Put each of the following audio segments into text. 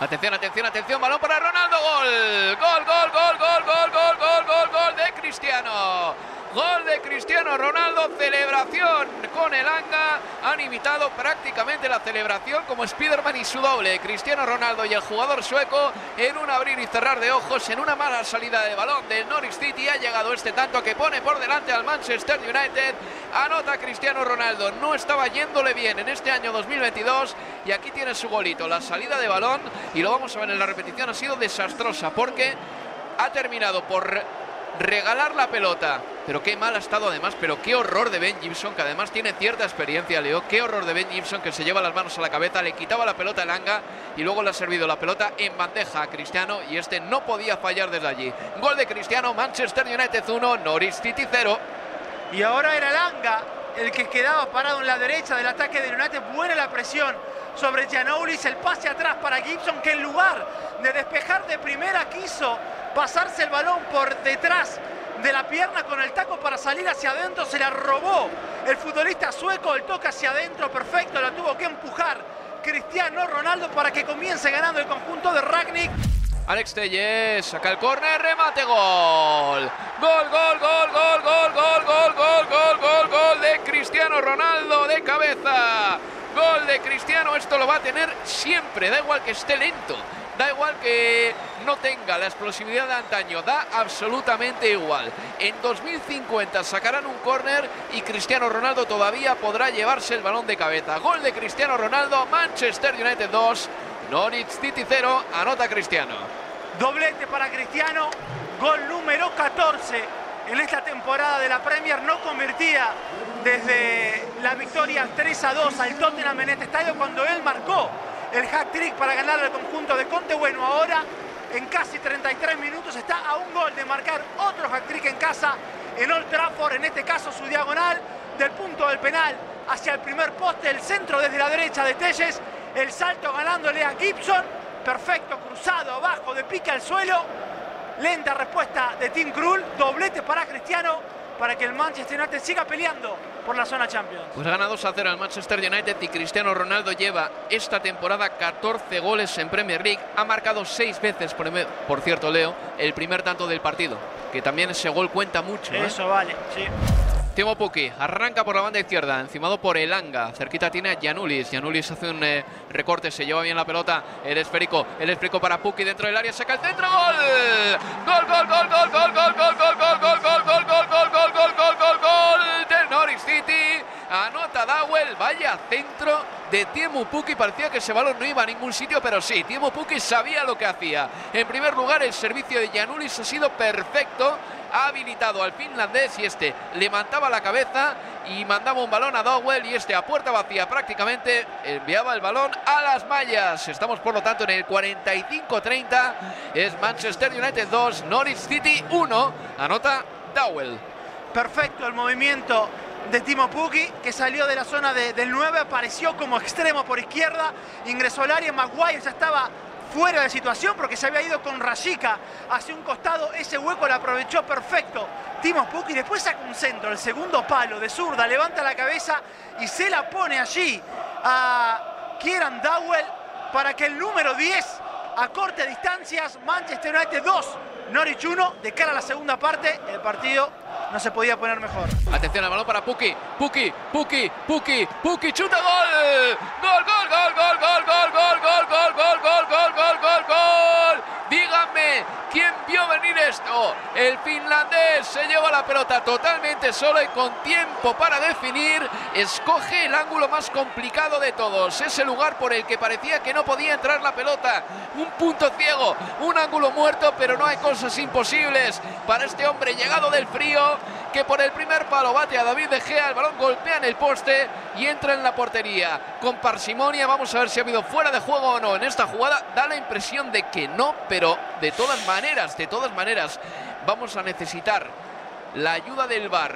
Atención, atención, atención, balón para Ronaldo, gol, gol, gol, gol, gol, gol, gol, gol, gol, gol de Cristiano. Gol de Cristiano Ronaldo, celebración con el Anga. Han imitado prácticamente la celebración como Spiderman y su doble. Cristiano Ronaldo y el jugador sueco en un abrir y cerrar de ojos, en una mala salida de balón del Norwich City. Ha llegado este tanto que pone por delante al Manchester United. Anota Cristiano Ronaldo. No estaba yéndole bien en este año 2022 y aquí tiene su golito. La salida de balón, y lo vamos a ver en la repetición, ha sido desastrosa porque ha terminado por regalar la pelota. Pero qué mal ha estado además, pero qué horror de Ben Gibson, que además tiene cierta experiencia, Leo. Qué horror de Ben Gibson que se lleva las manos a la cabeza, le quitaba la pelota al Anga y luego le ha servido la pelota en bandeja a Cristiano y este no podía fallar desde allí. Gol de Cristiano, Manchester United 1, Norwich City 0. Y ahora era el Anga el que quedaba parado en la derecha del ataque de United. Buena la presión sobre Gianoulis, el pase atrás para Gibson que en lugar de despejar de primera quiso pasarse el balón por detrás de la pierna con el taco para salir hacia adentro, se la robó el futbolista sueco, el toque hacia adentro, perfecto, la tuvo que empujar Cristiano Ronaldo para que comience ganando el conjunto de Ragnick. Alex Telles saca el córner, remate, gol. Gol, gol, gol, gol, gol, gol, gol, gol, gol, gol, gol de Cristiano Ronaldo de cabeza. Gol de Cristiano, esto lo va a tener siempre, da igual que esté lento. Da igual que no tenga la explosividad de antaño, da absolutamente igual. En 2050 sacarán un córner y Cristiano Ronaldo todavía podrá llevarse el balón de cabeza. Gol de Cristiano Ronaldo, Manchester United 2, Norwich City 0, anota Cristiano. Doblete para Cristiano, gol número 14 en esta temporada de la Premier. No convertía desde la victoria 3 a 2 al Tottenham en este estadio cuando él marcó el hat-trick para ganar el conjunto de Conte. Bueno, ahora en casi 33 minutos está a un gol de marcar otro hat-trick en casa en Old Trafford, en este caso su diagonal del punto del penal hacia el primer poste, el centro desde la derecha de Telles, el salto ganándole a Gibson, perfecto, cruzado abajo, de pica al suelo, lenta respuesta de Tim Krul, doblete para Cristiano, para que el Manchester United siga peleando por la zona Champions. Pues gana 2 a 0 al Manchester United y Cristiano Ronaldo lleva esta temporada 14 goles en Premier League. Ha marcado 6 veces, por, por cierto, Leo, el primer tanto del partido. Que también ese gol cuenta mucho. ¿eh? Eso vale, sí. Timo Puki arranca por la banda izquierda, encimado por Elanga. Cerquita tiene a Gianulis. Gianulis hace un eh, recorte, se lleva bien la pelota. El esférico, el esférico para Puki dentro del área, saca el centro. ¡Gol! ¡Gol, gol, gol, gol, gol, gol, gol, gol, gol, gol, gol, gol, gol, gol, gol, gol, gol, gol, gol del Norwich City! Anota Dawel, vaya centro de Tiemu Puki. Parecía que ese balón no iba a ningún sitio, pero sí, Tiemu Puki sabía lo que hacía. En primer lugar, el servicio de Gianulis ha sido perfecto ha habilitado al finlandés y este levantaba la cabeza y mandaba un balón a Dowell y este a puerta vacía prácticamente enviaba el balón a las mallas. Estamos por lo tanto en el 45-30. Es Manchester United 2, Norwich City 1. Anota Dowell. Perfecto el movimiento de Timo Pukki, que salió de la zona de, del 9, apareció como extremo por izquierda, ingresó al área, Maguire ya estaba fuera de situación porque se había ido con Rashika hacia un costado, ese hueco lo aprovechó perfecto Timo Pukki, después saca un centro, el segundo palo de zurda, levanta la cabeza y se la pone allí a Kieran Dowell para que el número 10 acorte distancias, Manchester United 2, Norwich 1, de cara a la segunda parte, el partido no se podía poner mejor. Atención al balón para Puki, Puki, Puki, Puki, Puki, chuta gol, gol, gol, gol, gol, gol, gol, gol, gol, gol, gol, gol. ¿Quién vio venir esto? El finlandés se lleva la pelota totalmente solo y con tiempo para definir. Escoge el ángulo más complicado de todos. Ese lugar por el que parecía que no podía entrar la pelota. Un punto ciego, un ángulo muerto, pero no hay cosas imposibles para este hombre llegado del frío que por el primer palo bate a David De Gea, el balón golpea en el poste y entra en la portería. Con parsimonia vamos a ver si ha habido fuera de juego o no en esta jugada. Da la impresión de que no, pero de todas maneras, de todas maneras, vamos a necesitar la ayuda del VAR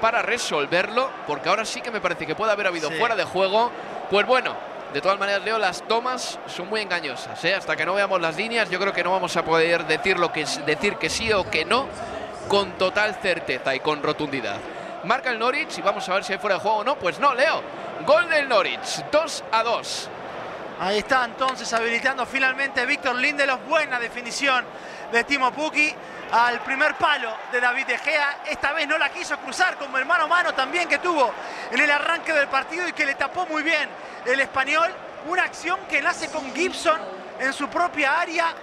para resolverlo, porque ahora sí que me parece que puede haber habido Sí. fuera de juego. Pues bueno, de todas maneras, Leo, las tomas son muy engañosas. ¿eh? Hasta que no veamos las líneas, yo creo que no vamos a poder decir, lo que, es- decir que sí o que no con total certeza y con rotundidad. Marca el Norwich y vamos a ver si hay fuera de juego o no. Pues no, Leo. Gol del Norwich, 2 a 2. Ahí está entonces habilitando finalmente Víctor Lindelof. Buena definición de Timo Pukki al primer palo de David De Gea. Esta vez no la quiso cruzar como el mano a mano también que tuvo en el arranque del partido y que le tapó muy bien el español. Una acción que nace con Gibson en su propia área.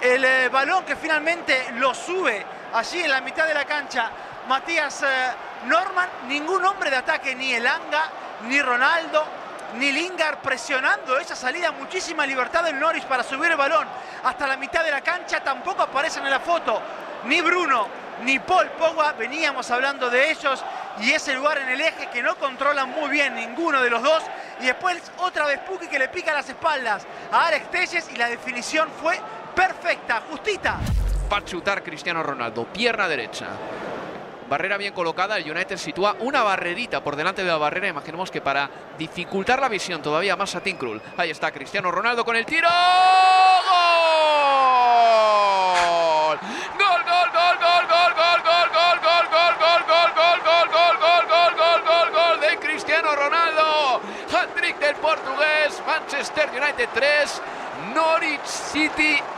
El eh, balón que finalmente lo sube allí en la mitad de la cancha. Matías eh, Norman, ningún hombre de ataque, ni Elanga, ni Ronaldo, ni Lingard presionando esa salida. Muchísima libertad del Norwich para subir el balón hasta la mitad de la cancha. Tampoco aparecen en la foto ni Bruno ni Paul Pogba. Veníamos hablando de ellos y ese lugar en el eje que no controlan muy bien ninguno de los dos. Y después otra vez Puki que le pica las espaldas a Alex Telles y la definición fue perfecta, justita. Va chutar Cristiano Ronaldo, pierna derecha. Barrera bien colocada, el United sitúa una barrerita por delante de la barrera. Imaginemos que para dificultar la visión todavía más a Tim Krul. Ahí está Cristiano Ronaldo con el tiro. ¡Gol! ¡Gol, gol, gol, gol, gol, gol, gol, gol, gol, gol, gol, gol, gol, gol, gol, gol, gol, gol, gol, gol de Cristiano Ronaldo! Hat-trick del portugués, Manchester United 3, Norwich City 2.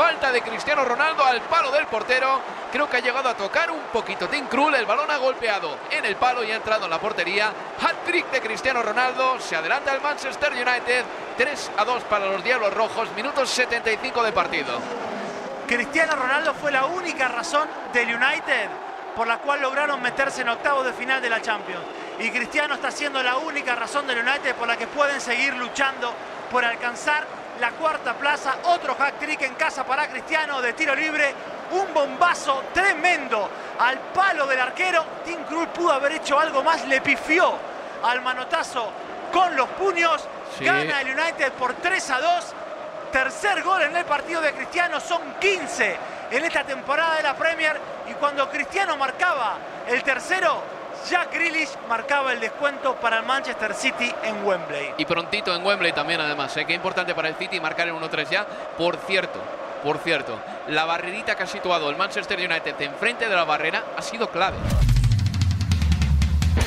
Falta de Cristiano Ronaldo al palo del portero. Creo que ha llegado a tocar un poquito Tim Krul. El balón ha golpeado en el palo y ha entrado en la portería. Hat-trick de Cristiano Ronaldo. Se adelanta el Manchester United. 3 a 2 para los Diablos Rojos. Minutos 75 de partido. Cristiano Ronaldo fue la única razón del United por la cual lograron meterse en octavos de final de la Champions. Y Cristiano está siendo la única razón del United por la que pueden seguir luchando por alcanzar la cuarta plaza. Otro hack trick en casa para Cristiano de tiro libre. Un bombazo tremendo al palo del arquero. Tim Krul pudo haber hecho algo más. Le pifió al manotazo con los puños. Sí. Gana el United por 3 a 2. Tercer gol en el partido de Cristiano, son 15 en esta temporada de la Premier. Y cuando Cristiano marcaba el tercero, Jack Grealish marcaba el descuento para el Manchester City en Wembley. Y prontito en Wembley también, además. ¿eh? Qué importante para el City marcar el 1-3 ya. Por cierto, por cierto, la barrerita que ha situado el Manchester United enfrente de la barrera ha sido clave.